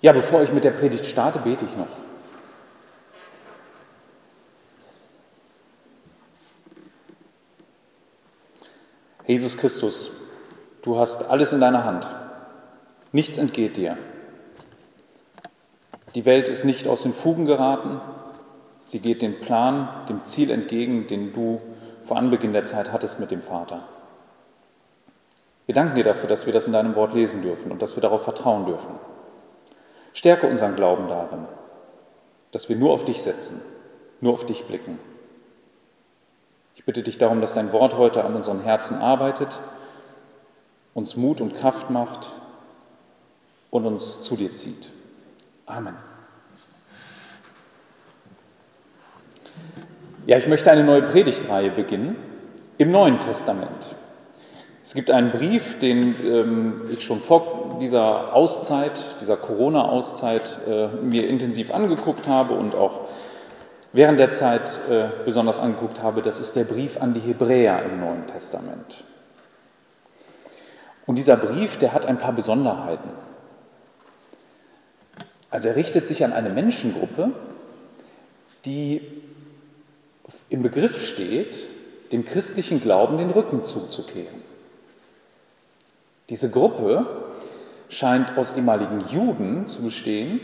Ja, bevor ich mit der Predigt starte, bete ich noch. Jesus Christus, du hast alles in deiner Hand. Nichts entgeht dir. Die Welt ist nicht aus den Fugen geraten. Sie geht dem Plan, dem Ziel entgegen, den du vor Anbeginn der Zeit hattest mit dem Vater. Wir danken dir dafür, dass wir das in deinem Wort lesen dürfen und dass wir darauf vertrauen dürfen. Stärke unseren Glauben darin, dass wir nur auf dich setzen, nur auf dich blicken. Ich bitte dich darum, dass dein Wort heute an unseren Herzen arbeitet, uns Mut und Kraft macht und uns zu dir zieht. Amen. Ja, ich möchte eine neue Predigtreihe beginnen im Neuen Testament. Es gibt einen Brief, den ähm, ich schon vor dieser Auszeit, dieser Corona-Auszeit, äh, mir intensiv angeguckt habe und auch während der Zeit äh, besonders angeguckt habe. Das ist der Brief an die Hebräer im Neuen Testament. Und dieser Brief, der hat ein paar Besonderheiten. Also er richtet sich an eine Menschengruppe, die im Begriff steht, dem christlichen Glauben den Rücken zuzukehren. Diese Gruppe scheint aus ehemaligen Juden zu bestehen,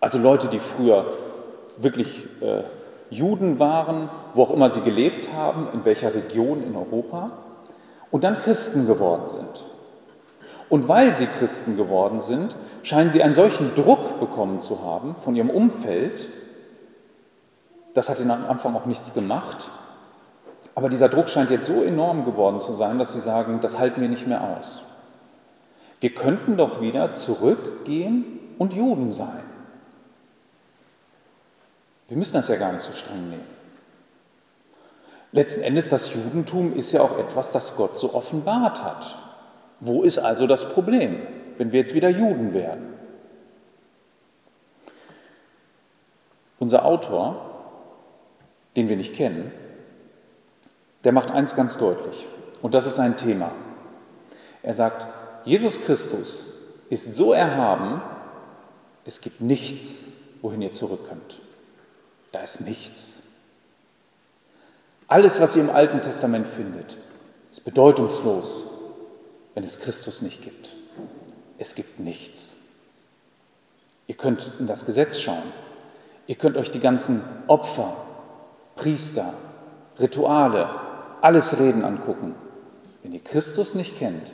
also Leute, die früher wirklich äh, Juden waren, wo auch immer sie gelebt haben, in welcher Region in Europa, und dann Christen geworden sind. Und weil sie Christen geworden sind, scheinen sie einen solchen Druck bekommen zu haben von ihrem Umfeld, das hat ihnen am Anfang auch nichts gemacht, aber dieser Druck scheint jetzt so enorm geworden zu sein, dass sie sagen, das halten wir nicht mehr aus. Wir könnten doch wieder zurückgehen und Juden sein. Wir müssen das ja gar nicht so streng nehmen. Letzten Endes, das Judentum ist ja auch etwas, das Gott so offenbart hat. Wo ist also das Problem, wenn wir jetzt wieder Juden werden? Unser Autor, den wir nicht kennen, der macht eins ganz deutlich. Und das ist ein Thema. Er sagt, Jesus Christus ist so erhaben, es gibt nichts, wohin ihr zurück könnt. Da ist nichts. Alles, was ihr im Alten Testament findet, ist bedeutungslos, wenn es Christus nicht gibt. Es gibt nichts. Ihr könnt in das Gesetz schauen. Ihr könnt euch die ganzen Opfer, Priester, Rituale, alles Reden angucken. Wenn ihr Christus nicht kennt,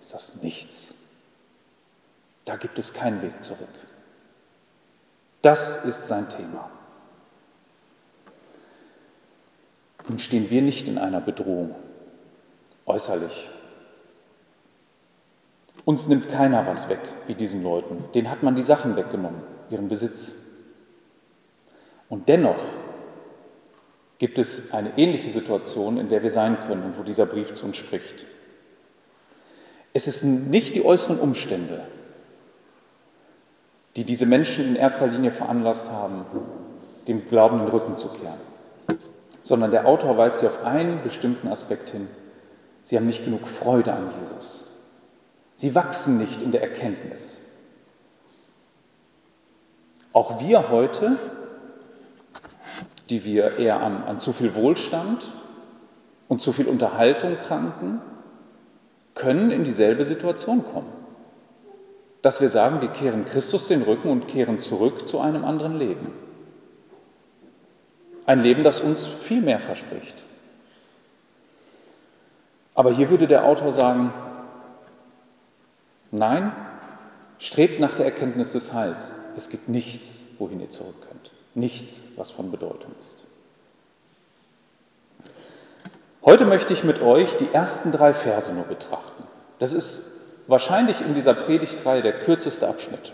ist das nichts. Da gibt es keinen Weg zurück. Das ist sein Thema. Nun stehen wir nicht in einer Bedrohung, äußerlich. Uns nimmt keiner was weg, wie diesen Leuten. Den hat man die Sachen weggenommen, ihren Besitz. Und dennoch gibt es eine ähnliche Situation, in der wir sein können und wo dieser Brief zu uns spricht. Es ist nicht die äußeren Umstände, die diese Menschen in erster Linie veranlasst haben, dem Glauben den Rücken zu kehren, sondern der Autor weist sie auf einen bestimmten Aspekt hin. Sie haben nicht genug Freude an Jesus. Sie wachsen nicht in der Erkenntnis. Auch wir heute die wir eher an, an zu viel Wohlstand und zu viel Unterhaltung kranken, können in dieselbe Situation kommen. Dass wir sagen, wir kehren Christus den Rücken und kehren zurück zu einem anderen Leben. Ein Leben, das uns viel mehr verspricht. Aber hier würde der Autor sagen, nein, strebt nach der Erkenntnis des Heils. Es gibt nichts, wohin ihr zurück nichts, was von Bedeutung ist. Heute möchte ich mit euch die ersten drei Verse nur betrachten. Das ist wahrscheinlich in dieser Predigtreihe der kürzeste Abschnitt.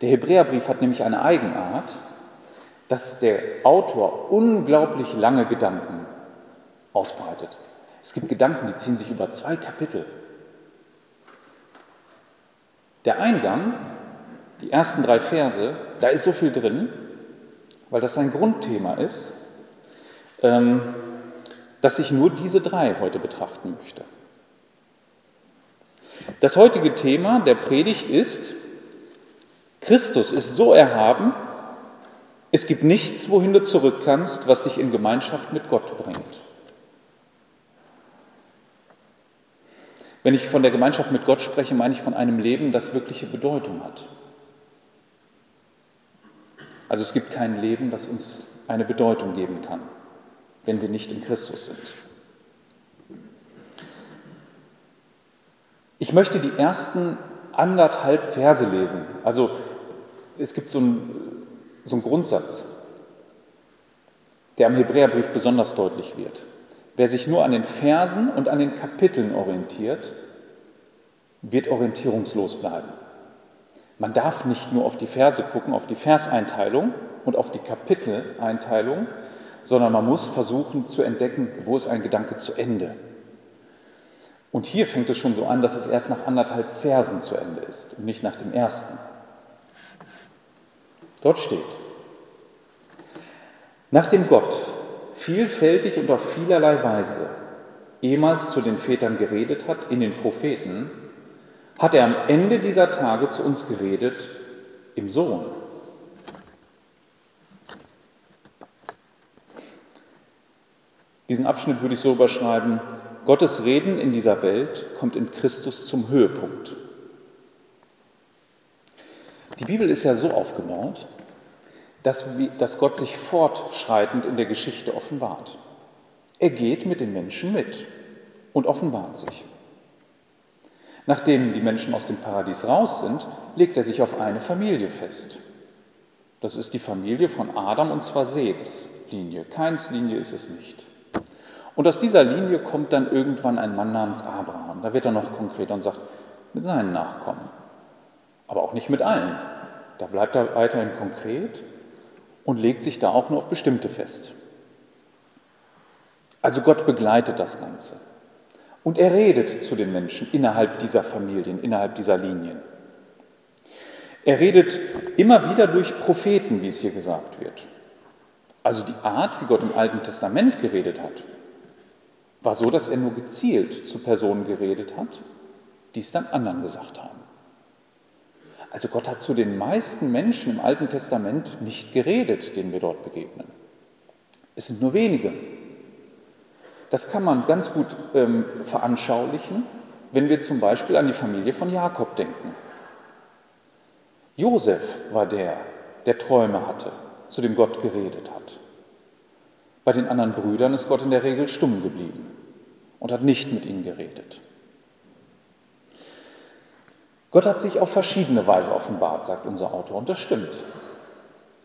Der Hebräerbrief hat nämlich eine Eigenart, dass der Autor unglaublich lange Gedanken ausbreitet. Es gibt Gedanken, die ziehen sich über zwei Kapitel. Der Eingang, die ersten drei Verse, da ist so viel drin, weil das ein Grundthema ist, ähm, dass ich nur diese drei heute betrachten möchte. Das heutige Thema der Predigt ist Christus ist so erhaben, es gibt nichts, wohin du zurück kannst, was dich in Gemeinschaft mit Gott bringt. Wenn ich von der Gemeinschaft mit Gott spreche, meine ich von einem Leben, das wirkliche Bedeutung hat. Also es gibt kein Leben, das uns eine Bedeutung geben kann, wenn wir nicht in Christus sind. Ich möchte die ersten anderthalb Verse lesen. Also es gibt so einen, so einen Grundsatz, der am Hebräerbrief besonders deutlich wird. Wer sich nur an den Versen und an den Kapiteln orientiert, wird orientierungslos bleiben. Man darf nicht nur auf die Verse gucken, auf die Verseinteilung und auf die Kapiteleinteilung, sondern man muss versuchen zu entdecken, wo ist ein Gedanke zu Ende. Und hier fängt es schon so an, dass es erst nach anderthalb Versen zu Ende ist und nicht nach dem ersten. Dort steht, nachdem Gott vielfältig und auf vielerlei Weise ehemals zu den Vätern geredet hat in den Propheten, hat er am Ende dieser Tage zu uns geredet im Sohn. Diesen Abschnitt würde ich so überschreiben, Gottes Reden in dieser Welt kommt in Christus zum Höhepunkt. Die Bibel ist ja so aufgebaut, dass, Gott sich fortschreitend in der Geschichte offenbart. Er geht mit den Menschen mit und offenbart sich. Nachdem die Menschen aus dem Paradies raus sind, legt er sich auf eine Familie fest. Das ist die Familie von Adam und zwar Seths Linie. Keins Linie ist es nicht. Und aus dieser Linie kommt dann irgendwann ein Mann namens Abraham. Da wird er noch konkreter und sagt, mit seinen Nachkommen. Aber auch nicht mit allen. Da bleibt er weiterhin konkret und legt sich da auch nur auf bestimmte fest. Also Gott begleitet das Ganze. Und er redet zu den Menschen innerhalb dieser Familien, innerhalb dieser Linien. Er redet immer wieder durch Propheten, wie es hier gesagt wird. Also die Art, wie Gott im Alten Testament geredet hat, war so, dass er nur gezielt zu Personen geredet hat, die es dann anderen gesagt haben. Also Gott hat zu den meisten Menschen im Alten Testament nicht geredet, denen wir dort begegnen. Es sind nur wenige. Das kann man ganz gut ähm, veranschaulichen, wenn wir zum Beispiel an die Familie von Jakob denken. Josef war der, der Träume hatte, zu dem Gott geredet hat. Bei den anderen Brüdern ist Gott in der Regel stumm geblieben und hat nicht mit ihnen geredet. Gott hat sich auf verschiedene Weise offenbart, sagt unser Autor, und das stimmt.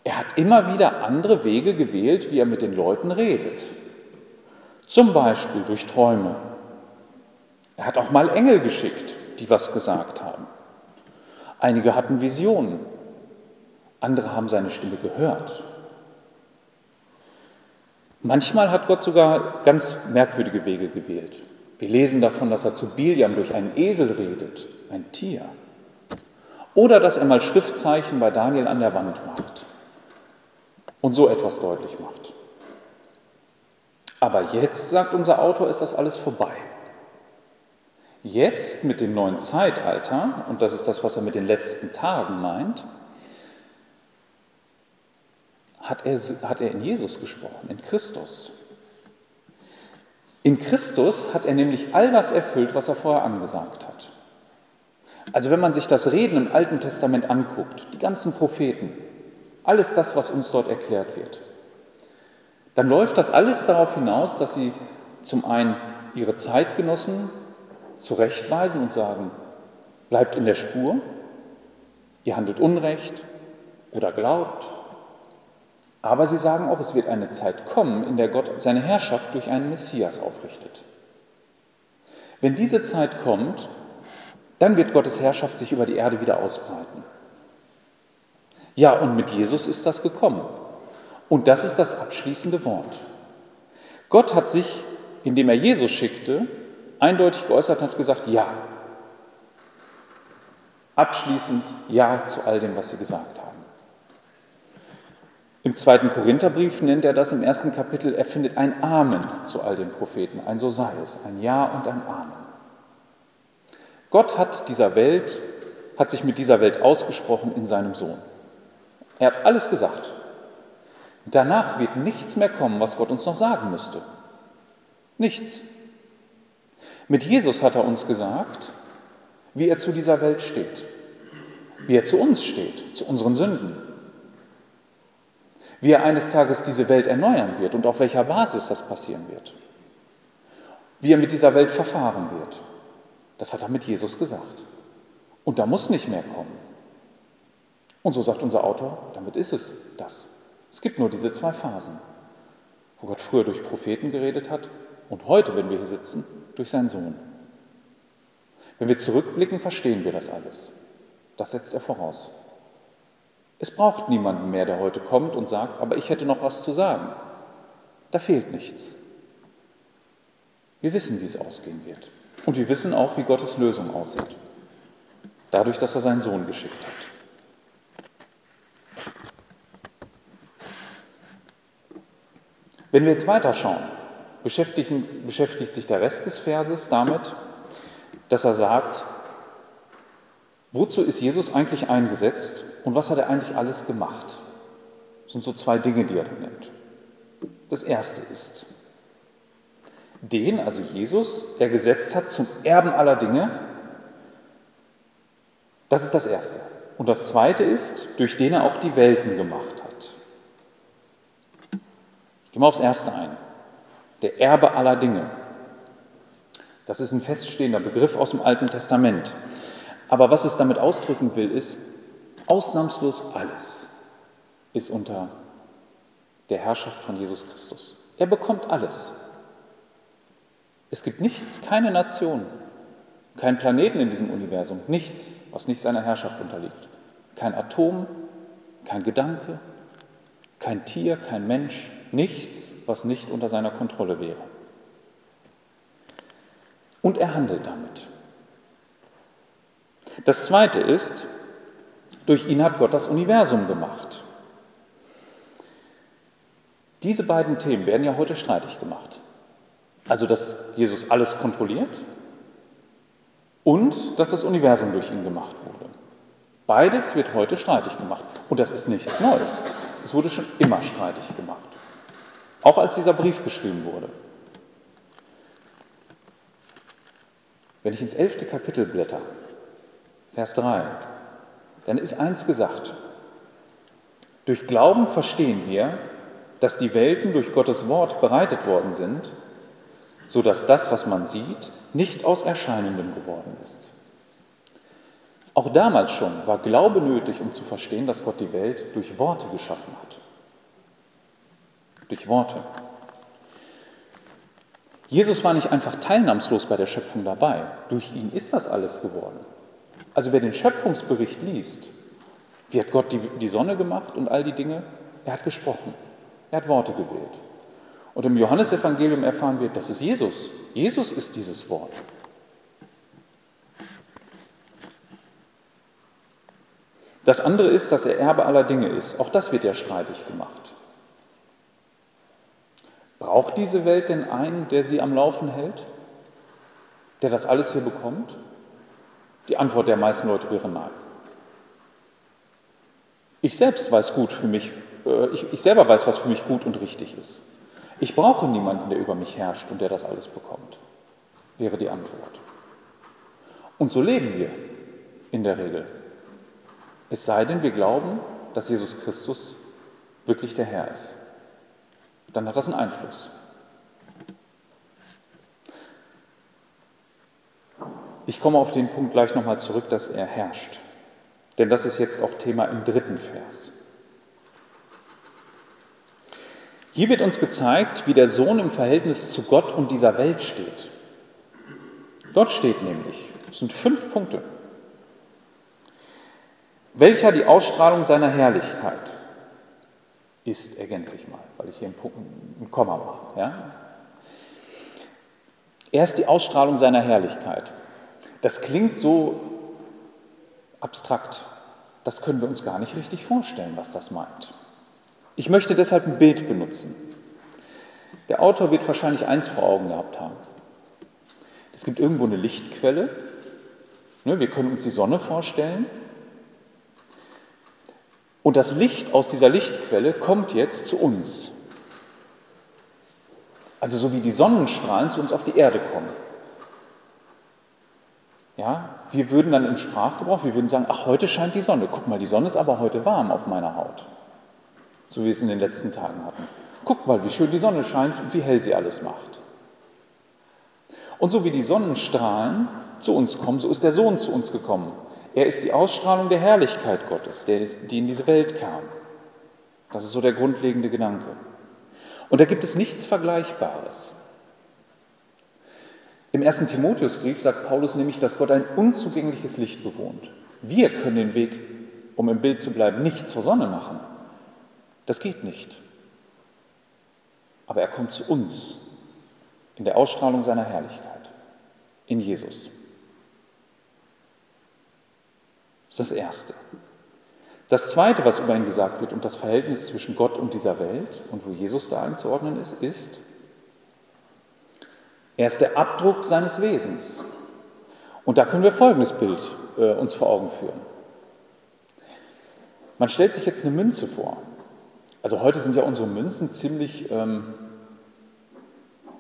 Er hat immer wieder andere Wege gewählt, wie er mit den Leuten redet. Zum Beispiel durch Träume. Er hat auch mal Engel geschickt, die was gesagt haben. Einige hatten Visionen, andere haben seine Stimme gehört. Manchmal hat Gott sogar ganz merkwürdige Wege gewählt. Wir lesen davon, dass er zu Biliam durch einen Esel redet ein Tier. Oder dass er mal Schriftzeichen bei Daniel an der Wand macht und so etwas deutlich macht. Aber jetzt, sagt unser Autor, ist das alles vorbei. Jetzt mit dem neuen Zeitalter, und das ist das, was er mit den letzten Tagen meint, hat er, hat er in Jesus gesprochen, in Christus. In Christus hat er nämlich all das erfüllt, was er vorher angesagt hat. Also wenn man sich das Reden im Alten Testament anguckt, die ganzen Propheten, alles das, was uns dort erklärt wird, dann läuft das alles darauf hinaus, dass sie zum einen ihre Zeitgenossen zurechtweisen und sagen, bleibt in der Spur, ihr handelt Unrecht oder glaubt. Aber sie sagen auch, es wird eine Zeit kommen, in der Gott seine Herrschaft durch einen Messias aufrichtet. Wenn diese Zeit kommt, dann wird Gottes Herrschaft sich über die Erde wieder ausbreiten. Ja, und mit Jesus ist das gekommen. Und das ist das abschließende Wort. Gott hat sich, indem er Jesus schickte, eindeutig geäußert und hat gesagt, ja. Abschließend ja zu all dem, was sie gesagt haben. Im zweiten Korintherbrief nennt er das im ersten Kapitel, er findet ein Amen zu all den Propheten, ein So sei es, ein Ja und ein Amen. Gott hat dieser Welt hat sich mit dieser Welt ausgesprochen in seinem Sohn. Er hat alles gesagt. Danach wird nichts mehr kommen, was Gott uns noch sagen müsste. Nichts. Mit Jesus hat er uns gesagt, wie er zu dieser Welt steht, wie er zu uns steht, zu unseren Sünden, wie er eines Tages diese Welt erneuern wird und auf welcher Basis das passieren wird, wie er mit dieser Welt verfahren wird. Das hat er mit Jesus gesagt. Und da muss nicht mehr kommen. Und so sagt unser Autor, damit ist es das. Es gibt nur diese zwei Phasen, wo Gott früher durch Propheten geredet hat und heute, wenn wir hier sitzen, durch seinen Sohn. Wenn wir zurückblicken, verstehen wir das alles. Das setzt er voraus. Es braucht niemanden mehr, der heute kommt und sagt, aber ich hätte noch was zu sagen. Da fehlt nichts. Wir wissen, wie es ausgehen wird. Und wir wissen auch, wie Gottes Lösung aussieht. Dadurch, dass er seinen Sohn geschickt hat. Wenn wir jetzt weiterschauen, beschäftigt sich der Rest des Verses damit, dass er sagt, wozu ist Jesus eigentlich eingesetzt und was hat er eigentlich alles gemacht? Das sind so zwei Dinge, die er nennt. Das erste ist, den, also Jesus, er gesetzt hat zum Erben aller Dinge. Das ist das erste. Und das zweite ist, durch den er auch die Welten gemacht hat. Ich gehe mal aufs erste ein. Der Erbe aller Dinge. Das ist ein feststehender Begriff aus dem Alten Testament. Aber was es damit ausdrücken will, ist, ausnahmslos alles ist unter der Herrschaft von Jesus Christus. Er bekommt alles. Es gibt nichts, keine Nation, kein Planeten in diesem Universum, nichts, was nicht seiner Herrschaft unterliegt. Kein Atom, kein Gedanke, kein Tier, kein Mensch, nichts, was nicht unter seiner Kontrolle wäre. Und er handelt damit. Das Zweite ist, durch ihn hat Gott das Universum gemacht. Diese beiden Themen werden ja heute streitig gemacht. Also, dass Jesus alles kontrolliert und dass das Universum durch ihn gemacht wurde. Beides wird heute streitig gemacht. Und das ist nichts Neues. Es wurde schon immer streitig gemacht. Auch als dieser Brief geschrieben wurde. Wenn ich ins elfte Kapitel blätter, Vers 3, dann ist eins gesagt. Durch Glauben verstehen wir, dass die Welten durch Gottes Wort bereitet worden sind, so dass das, was man sieht, nicht aus Erscheinendem geworden ist. Auch damals schon war Glaube nötig, um zu verstehen, dass Gott die Welt durch Worte geschaffen hat durch Worte. Jesus war nicht einfach teilnahmslos bei der Schöpfung dabei. Durch ihn ist das alles geworden. Also wer den Schöpfungsbericht liest, wie hat Gott die, die Sonne gemacht und all die Dinge? Er hat gesprochen. Er hat Worte gewählt. Und im Johannesevangelium erfahren wir, das ist Jesus. Jesus ist dieses Wort. Das andere ist, dass er Erbe aller Dinge ist. Auch das wird ja streitig gemacht. Braucht diese Welt denn einen, der sie am Laufen hält? Der das alles hier bekommt? Die Antwort der meisten Leute wäre nein. Ich selbst weiß gut für mich, äh, ich, ich selber weiß, was für mich gut und richtig ist. Ich brauche niemanden, der über mich herrscht und der das alles bekommt, wäre die Antwort. Und so leben wir in der Regel. Es sei denn, wir glauben, dass Jesus Christus wirklich der Herr ist dann hat das einen Einfluss. Ich komme auf den Punkt gleich nochmal zurück, dass er herrscht. Denn das ist jetzt auch Thema im dritten Vers. Hier wird uns gezeigt, wie der Sohn im Verhältnis zu Gott und dieser Welt steht. Dort steht nämlich, es sind fünf Punkte, welcher die Ausstrahlung seiner Herrlichkeit ist, ergänze ich mal, weil ich hier ein Komma mache. Ja? Er ist die Ausstrahlung seiner Herrlichkeit. Das klingt so abstrakt. Das können wir uns gar nicht richtig vorstellen, was das meint. Ich möchte deshalb ein Bild benutzen. Der Autor wird wahrscheinlich eins vor Augen gehabt haben. Es gibt irgendwo eine Lichtquelle Ne, wir können uns die Sonne vorstellen. Und das Licht aus dieser Lichtquelle kommt jetzt zu uns. Also so wie die Sonnenstrahlen zu uns auf die Erde kommen. Ja, wir würden dann im Sprachgebrauch, wir würden sagen, ach, heute scheint die Sonne. Guck mal, die Sonne ist aber heute warm auf meiner Haut. So wie wir es in den letzten Tagen hatten. Guck mal, wie schön die Sonne scheint und wie hell sie alles macht. Und so wie die Sonnenstrahlen zu uns kommen, so ist der Sohn zu uns gekommen. Er ist die Ausstrahlung der Herrlichkeit Gottes, die in diese Welt kam. Das ist so der grundlegende Gedanke. Und da gibt es nichts Vergleichbares. Im ersten Timotheusbrief sagt Paulus nämlich, dass Gott ein unzugängliches Licht bewohnt. Wir können den Weg, um im Bild zu bleiben, nicht zur Sonne machen. Das geht nicht. Aber er kommt zu uns in der Ausstrahlung seiner Herrlichkeit, in Jesus. Das ist das Erste. Das Zweite, was über ihn gesagt wird und das Verhältnis zwischen Gott und dieser Welt und wo Jesus da einzuordnen ist, ist, er ist der Abdruck seines Wesens. Und da können wir folgendes Bild äh, uns vor Augen führen. Man stellt sich jetzt eine Münze vor. Also heute sind ja unsere Münzen ziemlich ähm,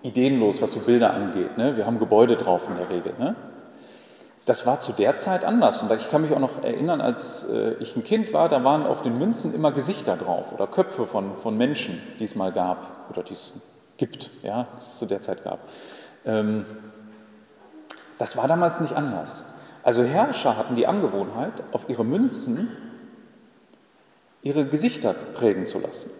ideenlos, was so Bilder angeht. Ne? Wir haben Gebäude drauf in der Regel. Ne? Das war zu der Zeit anders. Und ich kann mich auch noch erinnern, als äh, ich ein Kind war, da waren auf den Münzen immer Gesichter drauf oder Köpfe von, von Menschen, die es mal gab oder die es gibt, ja, die es zu der Zeit gab. Ähm, das war damals nicht anders. Also Herrscher hatten die Angewohnheit, auf ihre Münzen ihre Gesichter prägen zu lassen.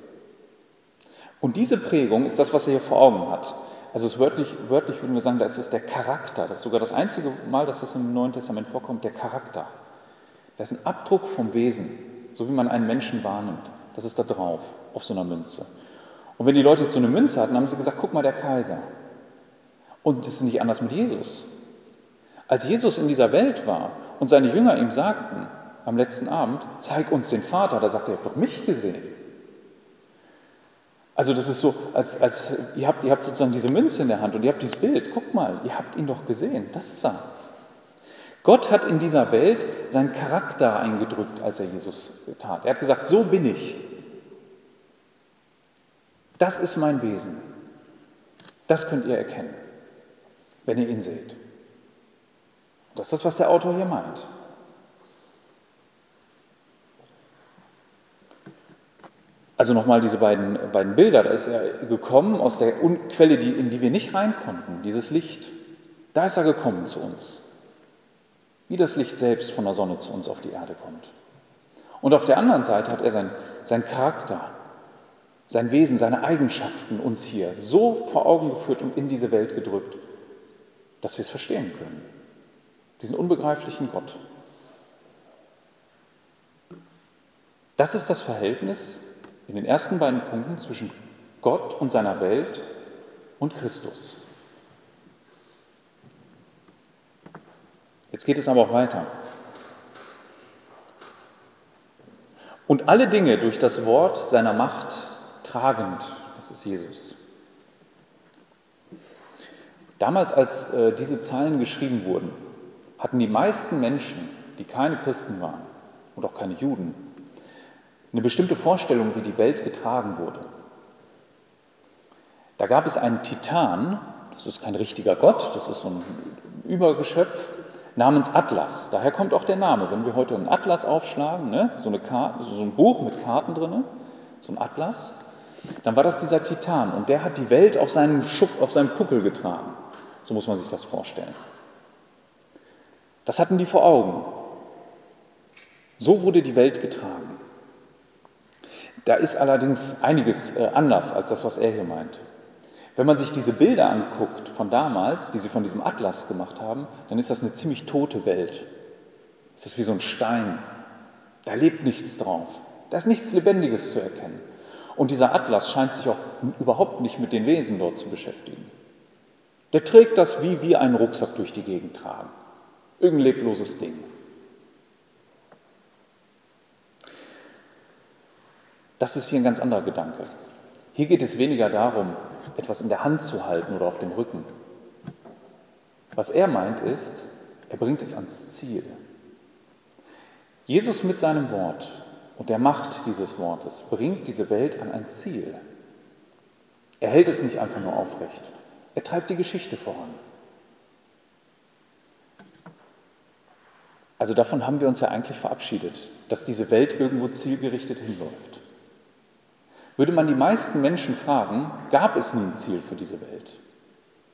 Und diese Prägung ist das, was er hier vor Augen hat. Also wörtlich, wörtlich würden wir sagen, da ist es der Charakter. Das ist sogar das einzige Mal, dass das im Neuen Testament vorkommt, der Charakter. Das ist ein Abdruck vom Wesen, so wie man einen Menschen wahrnimmt. Das ist da drauf, auf so einer Münze. Und wenn die Leute so eine Münze hatten, haben sie gesagt, guck mal, der Kaiser. Und das ist nicht anders mit Jesus. Als Jesus in dieser Welt war und seine Jünger ihm sagten am letzten Abend, zeig uns den Vater, da sagt er, ihr habt doch mich gesehen. Also das ist so, als, als ihr, habt, ihr habt sozusagen diese Münze in der Hand und ihr habt dieses Bild, guckt mal, ihr habt ihn doch gesehen, das ist er. Gott hat in dieser Welt seinen Charakter eingedrückt, als er Jesus tat. Er hat gesagt, so bin ich. Das ist mein Wesen. Das könnt ihr erkennen wenn ihr ihn seht. Das ist das, was der Autor hier meint. Also nochmal diese beiden, beiden Bilder, da ist er gekommen aus der Quelle, die, in die wir nicht rein konnten, dieses Licht. Da ist er gekommen zu uns. Wie das Licht selbst von der Sonne zu uns auf die Erde kommt. Und auf der anderen Seite hat er sein, sein Charakter, sein Wesen, seine Eigenschaften uns hier so vor Augen geführt und in diese Welt gedrückt, dass wir es verstehen können. Diesen unbegreiflichen Gott. Das ist das Verhältnis in den ersten beiden Punkten zwischen Gott und seiner Welt und Christus. Jetzt geht es aber auch weiter. Und alle Dinge durch das Wort seiner Macht tragend, das ist Jesus. Damals, als äh, diese Zeilen geschrieben wurden, hatten die meisten Menschen, die keine Christen waren und auch keine Juden, eine bestimmte Vorstellung, wie die Welt getragen wurde. Da gab es einen Titan, das ist kein richtiger Gott, das ist so ein Übergeschöpf, namens Atlas. Daher kommt auch der Name. Wenn wir heute einen Atlas aufschlagen, ne, so, eine Karte, so ein Buch mit Karten drin, so ein Atlas, dann war das dieser Titan und der hat die Welt auf seinen, Schupp, auf seinen Puckel getragen. So muss man sich das vorstellen. Das hatten die vor Augen. So wurde die Welt getragen. Da ist allerdings einiges äh, anders als das, was er hier meint. Wenn man sich diese Bilder anguckt von damals, die sie von diesem Atlas gemacht haben, dann ist das eine ziemlich tote Welt. Es ist wie so ein Stein. Da lebt nichts drauf. Da ist nichts Lebendiges zu erkennen. Und dieser Atlas scheint sich auch überhaupt nicht mit den Wesen dort zu beschäftigen. Der trägt das, wie wir einen Rucksack durch die Gegend tragen. Irgendein lebloses Ding. Das ist hier ein ganz anderer Gedanke. Hier geht es weniger darum, etwas in der Hand zu halten oder auf dem Rücken. Was er meint ist, Er bringt es ans Ziel. Jesus mit seinem Wort und der Macht dieses Wortes bringt diese Welt an ein Ziel. Er hält es nicht einfach nur aufrecht. Er treibt die Geschichte voran. Also davon haben wir uns ja eigentlich verabschiedet, dass diese Welt irgendwo zielgerichtet hinläuft. Würde man die meisten Menschen fragen, gab es nie ein Ziel für diese Welt?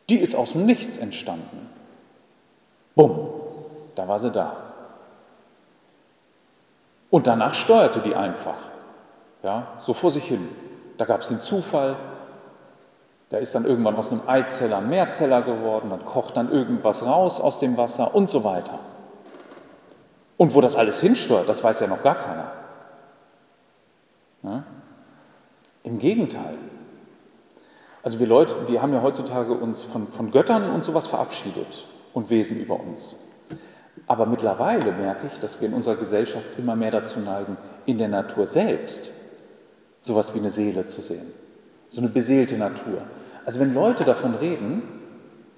Die ist aus dem Nichts entstanden. Bumm, da war sie da. Und danach steuerte die einfach, ja, so vor sich hin. Da gab es den Zufall, da ist dann irgendwann aus einem Eizeller ein Mehrzeller geworden, dann kocht dann irgendwas raus aus dem Wasser und so weiter. Und wo das alles hinsteuert, das weiß ja noch gar keiner. Ja? Im Gegenteil. Also wir Leute, wir haben ja heutzutage uns von, von Göttern und sowas verabschiedet und Wesen über uns. Aber mittlerweile merke ich, dass wir in unserer Gesellschaft immer mehr dazu neigen, in der Natur selbst sowas wie eine Seele zu sehen. So eine beseelte Natur. Also wenn Leute davon reden,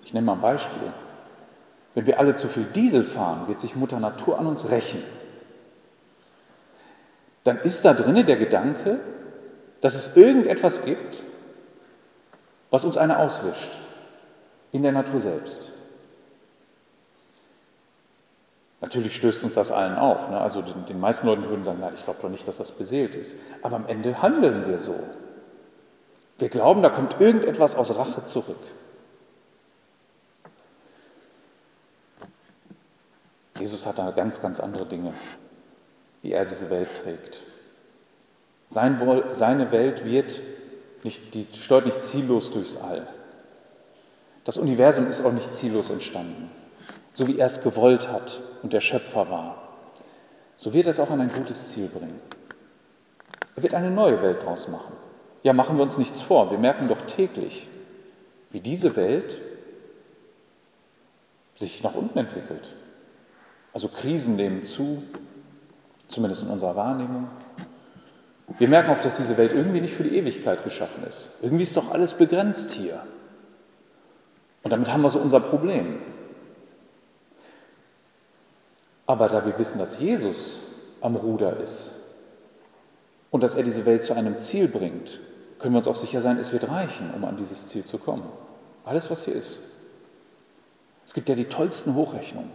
ich nenne mal ein Beispiel, wenn wir alle zu viel Diesel fahren, wird sich Mutter Natur an uns rächen. Dann ist da drinnen der Gedanke, dass es irgendetwas gibt, was uns eine auswischt in der Natur selbst. Natürlich stößt uns das allen auf. Ne? Also den, den, meisten Leuten würden sagen, na, ich glaube doch nicht, dass das beseelt ist. Aber am Ende handeln wir so. Wir glauben, da kommt irgendetwas aus Rache zurück. Jesus hat da ganz, ganz andere Dinge, wie er diese Welt trägt. Sein, seine Welt wird nicht, die steuert nicht ziellos durchs All. Das Universum ist auch nicht ziellos entstanden. So wie er es gewollt hat und der Schöpfer war, so wird er es auch an ein gutes Ziel bringen. Er wird eine neue Welt daraus machen. Ja, machen wir uns nichts vor. Wir merken doch täglich, wie diese Welt sich nach unten entwickelt. Also Krisen nehmen zu, zumindest in unserer Wahrnehmung. Wir merken auch, dass diese Welt irgendwie nicht für die Ewigkeit geschaffen ist. Irgendwie ist doch alles begrenzt hier. Und damit haben wir so unser Problem. Aber da wir wissen, dass Jesus am Ruder ist und dass er diese Welt zu einem Ziel bringt, können wir uns auch sicher sein, es wird reichen, um an dieses Ziel zu kommen. Alles, was hier ist. Es gibt ja die tollsten Hochrechnungen.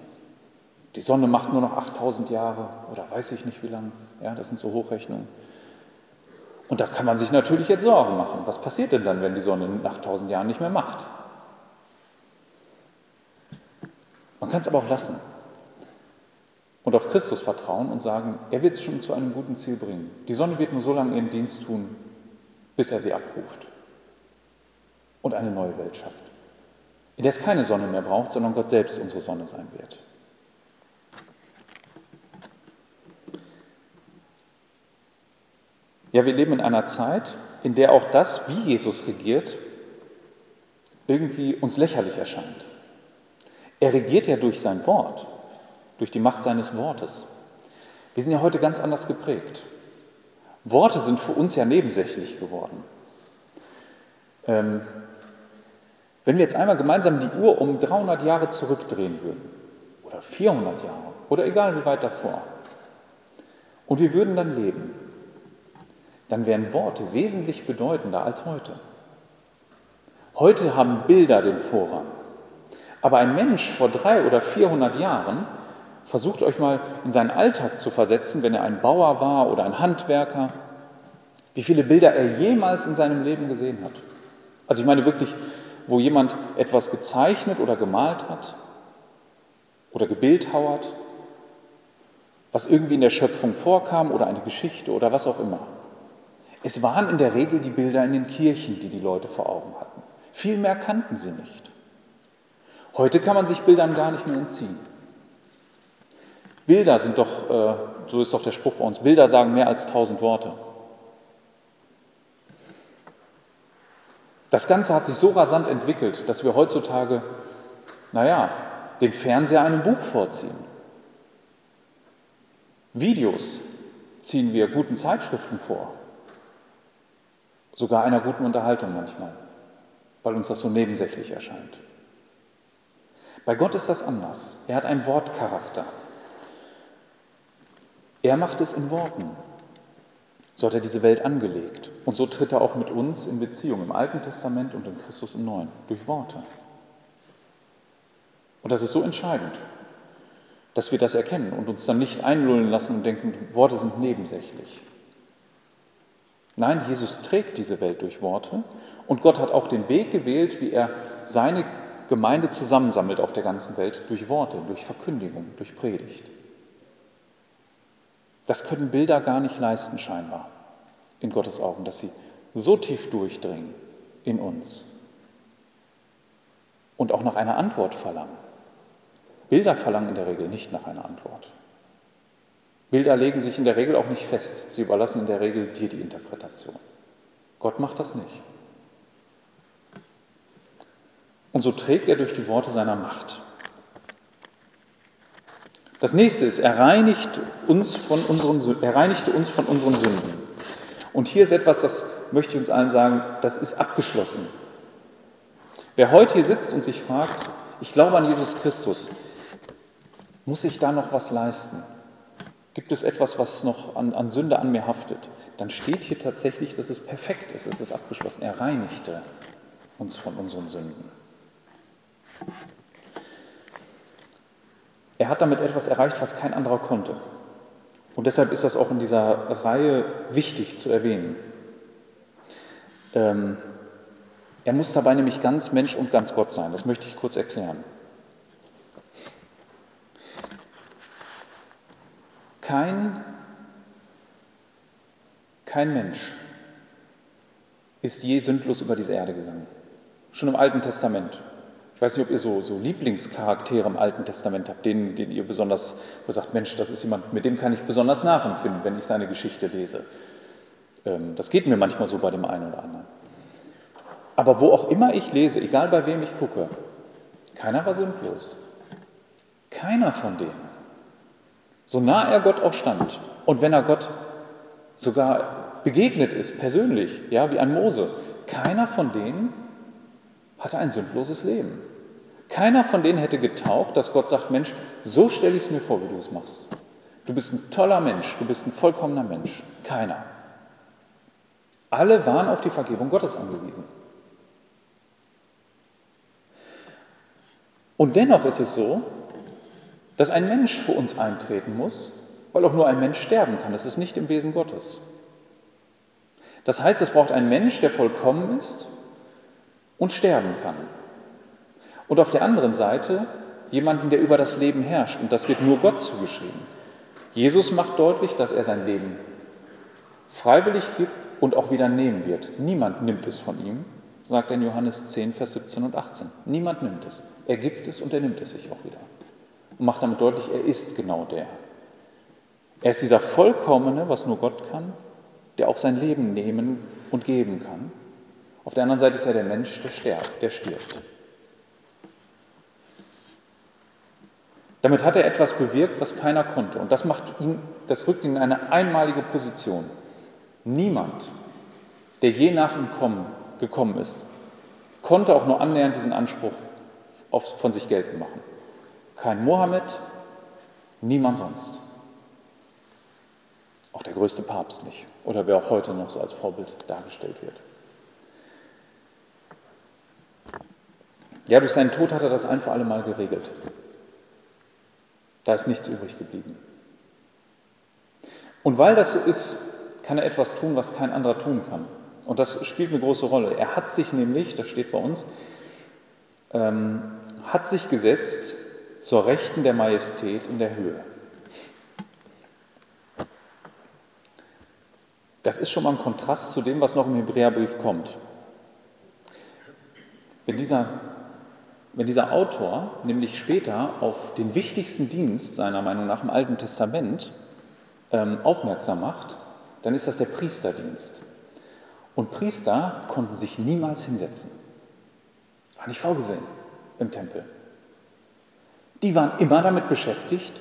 Die Sonne macht nur noch 8000 Jahre oder weiß ich nicht wie lange. Ja, das sind so Hochrechnungen. Und da kann man sich natürlich jetzt Sorgen machen. Was passiert denn dann, wenn die Sonne nach 1000 Jahren nicht mehr macht? Man kann es aber auch lassen und auf Christus vertrauen und sagen, er wird es schon zu einem guten Ziel bringen. Die Sonne wird nur so lange ihren Dienst tun, bis er sie abruft und eine neue Welt schafft, in der es keine Sonne mehr braucht, sondern Gott selbst unsere Sonne sein wird. Ja, wir leben in einer Zeit, in der auch das, wie Jesus regiert, irgendwie uns lächerlich erscheint. Er regiert ja durch sein Wort durch die Macht seines Wortes. Wir sind ja heute ganz anders geprägt. Worte sind für uns ja nebensächlich geworden. Ähm, wenn wir jetzt einmal gemeinsam die Uhr um 300 Jahre zurückdrehen würden, oder 400 Jahre, oder egal wie weit davor, und wir würden dann leben, dann wären Worte wesentlich bedeutender als heute. Heute haben Bilder den Vorrang. Aber ein Mensch vor drei oder 400 Jahren Versucht euch mal in seinen Alltag zu versetzen, wenn er ein Bauer war oder ein Handwerker, wie viele Bilder er jemals in seinem Leben gesehen hat. Also ich meine wirklich, wo jemand etwas gezeichnet oder gemalt hat oder gebildhauert, was irgendwie in der Schöpfung vorkam oder eine Geschichte oder was auch immer. Es waren in der Regel die Bilder in den Kirchen, die die Leute vor Augen hatten. Viel mehr kannten sie nicht. Heute kann man sich Bildern gar nicht mehr entziehen. Bilder sind doch, äh, so ist doch der Spruch bei uns, Bilder sagen mehr als tausend Worte. Das Ganze hat sich so rasant entwickelt, dass wir heutzutage, naja, den Fernseher einem Buch vorziehen. Videos ziehen wir guten Zeitschriften vor, sogar einer guten Unterhaltung manchmal, weil uns das so nebensächlich erscheint. Bei Gott ist das anders. Er hat einen Wortcharakter. Er macht es in Worten. So hat er diese Welt angelegt. Und so tritt er auch mit uns in Beziehung im Alten Testament und in Christus im Neuen, durch Worte. Und das ist so entscheidend, dass wir das erkennen und uns dann nicht einlullen lassen und denken, Worte sind nebensächlich. Nein, Jesus trägt diese Welt durch Worte und Gott hat auch den Weg gewählt, wie er seine Gemeinde zusammensammelt auf der ganzen Welt, durch Worte, durch Verkündigung, durch Predigt. Das können Bilder gar nicht leisten, scheinbar, in Gottes Augen, dass sie so tief durchdringen in uns und auch nach einer Antwort verlangen. Bilder verlangen in der Regel nicht nach einer Antwort. Bilder legen sich in der Regel auch nicht fest. Sie überlassen in der Regel dir die Interpretation. Gott macht das nicht. Und so trägt er durch die Worte seiner Macht. Das nächste ist, er reinigt uns von unseren, er reinigte uns von unseren Sünden. Und hier ist etwas, das möchte ich uns allen sagen, das ist abgeschlossen. Wer heute hier sitzt und sich fragt, ich glaube an Jesus Christus, muss ich da noch was leisten? Gibt es etwas, was noch an, an Sünde an mir haftet? Dann steht hier tatsächlich, dass es perfekt ist, es ist abgeschlossen. Er reinigte uns von unseren Sünden. Er hat damit etwas erreicht, was kein anderer konnte. Und deshalb ist das auch in dieser Reihe wichtig zu erwähnen. Ähm, er muss dabei nämlich ganz Mensch und ganz Gott sein. Das möchte ich kurz erklären. Kein, kein Mensch ist je sündlos über diese Erde gegangen. Schon im Alten Testament. Ich weiß nicht, ob ihr so, so Lieblingscharaktere im Alten Testament habt, denen, denen ihr besonders, wo sagt, Mensch, das ist jemand, mit dem kann ich besonders nachempfinden, wenn ich seine Geschichte lese. Ähm, das geht mir manchmal so bei dem einen oder anderen. Aber wo auch immer ich lese, egal bei wem ich gucke, keiner war sündlos. Keiner von denen. So nah er Gott auch stand. Und wenn er Gott sogar begegnet ist, persönlich, ja, wie ein Mose, keiner von denen hatte ein sündloses Leben. Keiner von denen hätte getaugt, dass Gott sagt, Mensch, so stelle ich es mir vor, wie du es machst. Du bist ein toller Mensch, du bist ein vollkommener Mensch. Keiner. Alle waren auf die Vergebung Gottes angewiesen. Und dennoch ist es so, dass ein Mensch für uns eintreten muss, weil auch nur ein Mensch sterben kann. Das ist nicht im Wesen Gottes. Das heißt, es braucht einen Mensch, der vollkommen ist und sterben kann. Und auf der anderen Seite jemanden, der über das Leben herrscht. Und das wird nur Gott zugeschrieben. Jesus macht deutlich, dass er sein Leben freiwillig gibt und auch wieder nehmen wird. Niemand nimmt es von ihm, sagt er in Johannes 10, Vers 17 und 18. Niemand nimmt es. Er gibt es und er nimmt es sich auch wieder. Und macht damit deutlich, er ist genau der. Er ist dieser Vollkommene, was nur Gott kann, der auch sein Leben nehmen und geben kann. Auf der anderen Seite ist er der Mensch, der stirbt, der stirbt. Damit hat er etwas bewirkt, was keiner konnte. Und das, macht ihn, das rückt ihn in eine einmalige Position. Niemand, der je nach ihm kommen, gekommen ist, konnte auch nur annähernd diesen Anspruch auf, von sich geltend machen. Kein Mohammed, niemand sonst. Auch der größte Papst nicht. Oder wer auch heute noch so als Vorbild dargestellt wird. Ja, durch seinen Tod hat er das ein für alle Mal geregelt. Da ist nichts übrig geblieben. Und weil das so ist, kann er etwas tun, was kein anderer tun kann. Und das spielt eine große Rolle. Er hat sich nämlich, das steht bei uns, ähm, hat sich gesetzt zur Rechten der Majestät in der Höhe. Das ist schon mal ein Kontrast zu dem, was noch im Hebräerbrief kommt. Wenn dieser wenn dieser Autor nämlich später auf den wichtigsten Dienst seiner Meinung nach im Alten Testament ähm, aufmerksam macht, dann ist das der Priesterdienst. Und Priester konnten sich niemals hinsetzen. Das war nicht vorgesehen im Tempel. Die waren immer damit beschäftigt,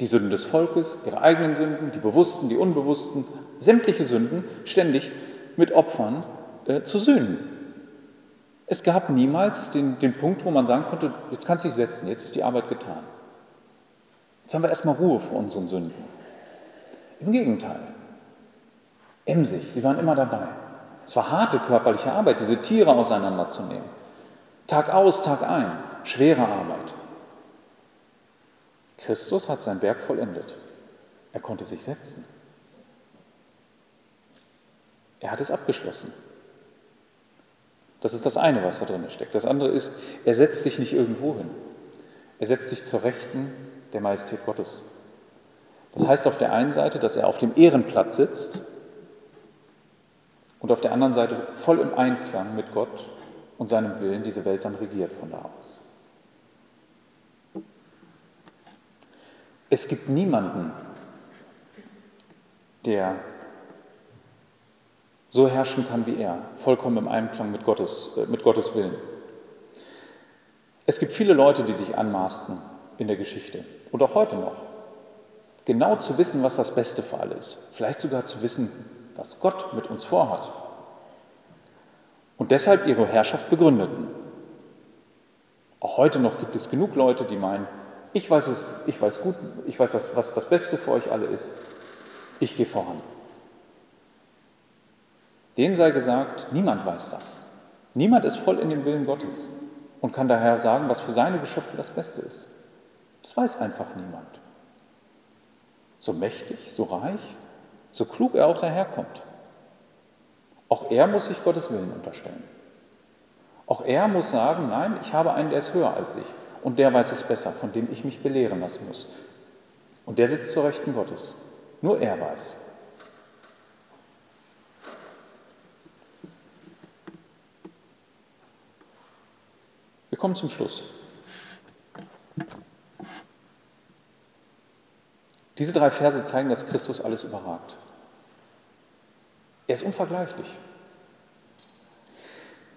die Sünden des Volkes, ihre eigenen Sünden, die bewussten, die unbewussten, sämtliche Sünden ständig mit Opfern äh, zu sühnen. Es gab niemals den, den Punkt, wo man sagen konnte, jetzt kannst du dich setzen, jetzt ist die Arbeit getan. Jetzt haben wir erstmal Ruhe vor unseren Sünden. Im Gegenteil. Emsig, sie waren immer dabei. Es war harte körperliche Arbeit, diese Tiere auseinanderzunehmen. Tag aus, Tag ein, schwere Arbeit. Christus hat sein Werk vollendet. Er konnte sich setzen. Er hat es abgeschlossen. Das ist das eine, was da drin steckt. Das andere ist, er setzt sich nicht irgendwo hin. Er setzt sich zur Rechten der Majestät Gottes. Das heißt auf der einen Seite, dass er auf dem Ehrenplatz sitzt und auf der anderen Seite voll im Einklang mit Gott und seinem Willen diese Welt dann regiert von da aus. Es gibt niemanden, der so herrschen kann wie er, vollkommen im Einklang mit Gottes, äh, mit Gottes Willen. Es gibt viele Leute, die sich anmaßen in der Geschichte und auch heute noch, genau zu wissen, was das Beste für alle ist. Vielleicht sogar zu wissen, was Gott mit uns vorhat. Und deshalb ihre Herrschaft begründeten. Auch heute noch gibt es genug Leute, die meinen, ich weiß es, ich weiß gut, ich weiß, was das Beste für euch alle ist. Ich gehe voran. Denen sei gesagt, niemand weiß das. Niemand ist voll in dem Willen Gottes und kann daher sagen, was für seine Geschöpfe das Beste ist. Das weiß einfach niemand. So mächtig, so reich, so klug er auch daherkommt. Auch er muss sich Gottes Willen unterstellen. Auch er muss sagen, nein, ich habe einen, der ist höher als ich und der weiß es besser, von dem ich mich belehren lassen muss. Und der sitzt zur Rechten Gottes. Nur er weiß. Wir kommen zum Schluss. Diese drei Verse zeigen, dass Christus alles überragt. Er ist unvergleichlich.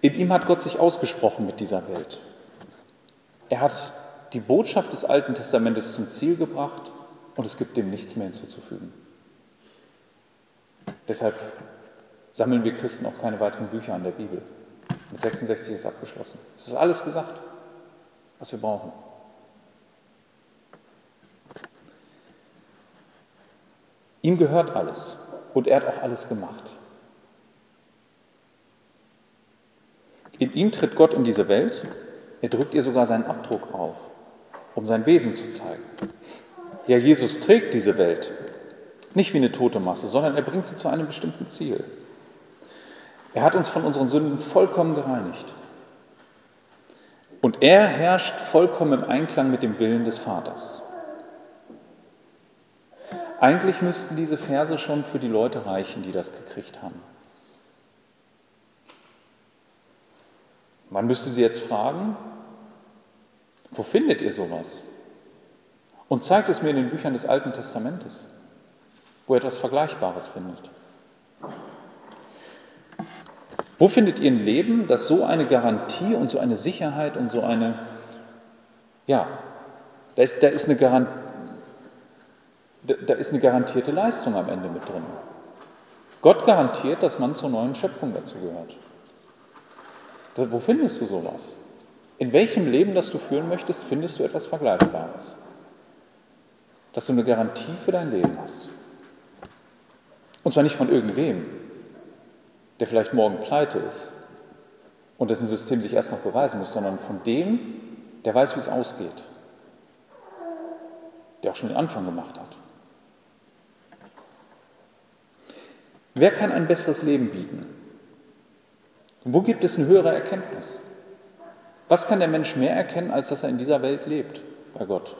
In ihm hat Gott sich ausgesprochen mit dieser Welt. Er hat die Botschaft des Alten Testamentes zum Ziel gebracht und es gibt dem nichts mehr hinzuzufügen. Deshalb sammeln wir Christen auch keine weiteren Bücher an der Bibel. Mit 66 ist abgeschlossen. Es ist alles gesagt, was wir brauchen. Ihm gehört alles und er hat auch alles gemacht. In ihm tritt Gott in diese Welt, er drückt ihr sogar seinen Abdruck auf, um sein Wesen zu zeigen. Ja, Jesus trägt diese Welt, nicht wie eine tote Masse, sondern er bringt sie zu einem bestimmten Ziel. Er hat uns von unseren Sünden vollkommen gereinigt. Und er herrscht vollkommen im Einklang mit dem Willen des Vaters. Eigentlich müssten diese Verse schon für die Leute reichen, die das gekriegt haben. Man müsste sie jetzt fragen, wo findet ihr sowas? Und zeigt es mir in den Büchern des Alten Testamentes, wo ihr etwas Vergleichbares findet. Wo findet ihr ein Leben, das so eine Garantie und so eine Sicherheit und so eine, ja, da ist, da ist, eine, Garant, da ist eine garantierte Leistung am Ende mit drin. Gott garantiert, dass man zur neuen Schöpfung dazu gehört. Wo findest du sowas? In welchem Leben, das du führen möchtest, findest du etwas Vergleichbares? Dass du eine Garantie für dein Leben hast. Und zwar nicht von irgendwem, der vielleicht morgen pleite ist und dessen System sich erst noch beweisen muss, sondern von dem, der weiß, wie es ausgeht, der auch schon den Anfang gemacht hat. Wer kann ein besseres Leben bieten? Wo gibt es eine höhere Erkenntnis? Was kann der Mensch mehr erkennen, als dass er in dieser Welt lebt bei Gott?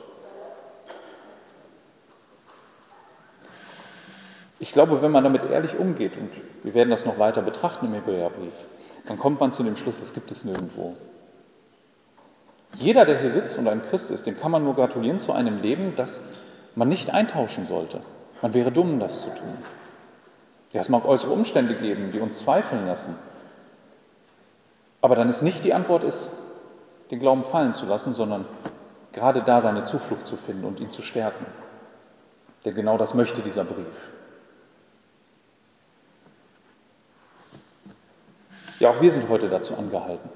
Ich glaube, wenn man damit ehrlich umgeht, und wir werden das noch weiter betrachten im Hebräerbrief, dann kommt man zu dem Schluss, es gibt es nirgendwo. Jeder, der hier sitzt und ein Christ ist, dem kann man nur gratulieren zu einem Leben, das man nicht eintauschen sollte. Man wäre dumm, das zu tun. Ja, es mag äußere Umstände geben, die uns zweifeln lassen. Aber dann ist nicht die Antwort ist, den Glauben fallen zu lassen, sondern gerade da seine Zuflucht zu finden und ihn zu stärken. Denn genau das möchte dieser Brief. Ja, auch wir sind heute dazu angehalten.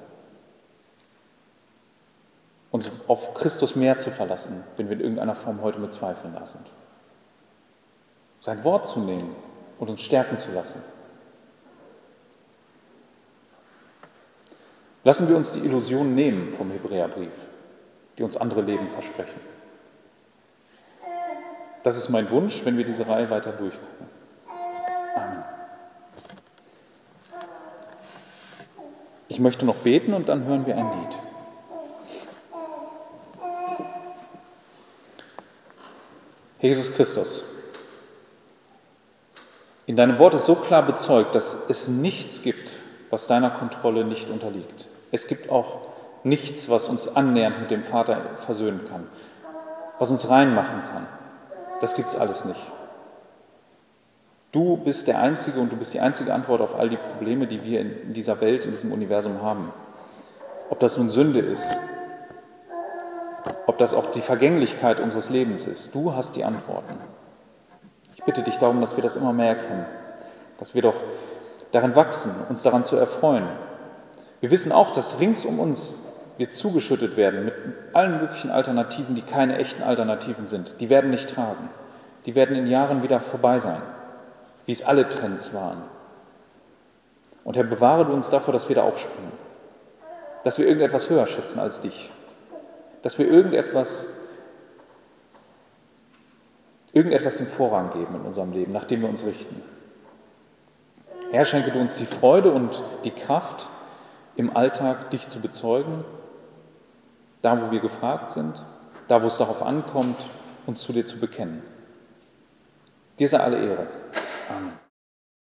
uns auf Christus mehr zu verlassen, wenn wir in irgendeiner Form heute mit Zweifeln da sind. Sein Wort zu nehmen und uns stärken zu lassen. Lassen wir uns die Illusion nehmen vom Hebräerbrief, die uns andere Leben versprechen. Das ist mein Wunsch, wenn wir diese Reihe weiter durchgucken. Amen. Ich möchte noch beten und dann hören wir ein Lied. Jesus Christus, in deinem Wort ist so klar bezeugt, dass es nichts gibt, was deiner Kontrolle nicht unterliegt. Es gibt auch nichts, was uns annähernd mit dem Vater versöhnen kann, was uns reinmachen kann. Das gibt es alles nicht. Du bist der Einzige und du bist die einzige Antwort auf all die Probleme, die wir in dieser Welt, in diesem Universum haben. Ob das nun Sünde ist, ob das auch die Vergänglichkeit unseres Lebens ist. Du hast die Antworten. Ich bitte dich darum, dass wir das immer mehr erkennen, dass wir doch darin wachsen, uns daran zu erfreuen. Wir wissen auch, dass rings um uns wir zugeschüttet werden mit allen möglichen Alternativen, die keine echten Alternativen sind. Die werden nicht tragen. Die werden in Jahren wieder vorbei sein, wie es alle Trends waren. Und Herr, bewahre du uns davor, dass wir da aufspringen, dass wir irgendetwas höher schätzen als dich, dass wir irgendetwas, irgendetwas den Vorrang geben in unserem Leben, nach dem wir uns richten. Herr, schenke du uns die Freude und die Kraft, im Alltag dich zu bezeugen, da wo wir gefragt sind, da wo es darauf ankommt, uns zu dir zu bekennen. Dir sei alle Ehre. Amen.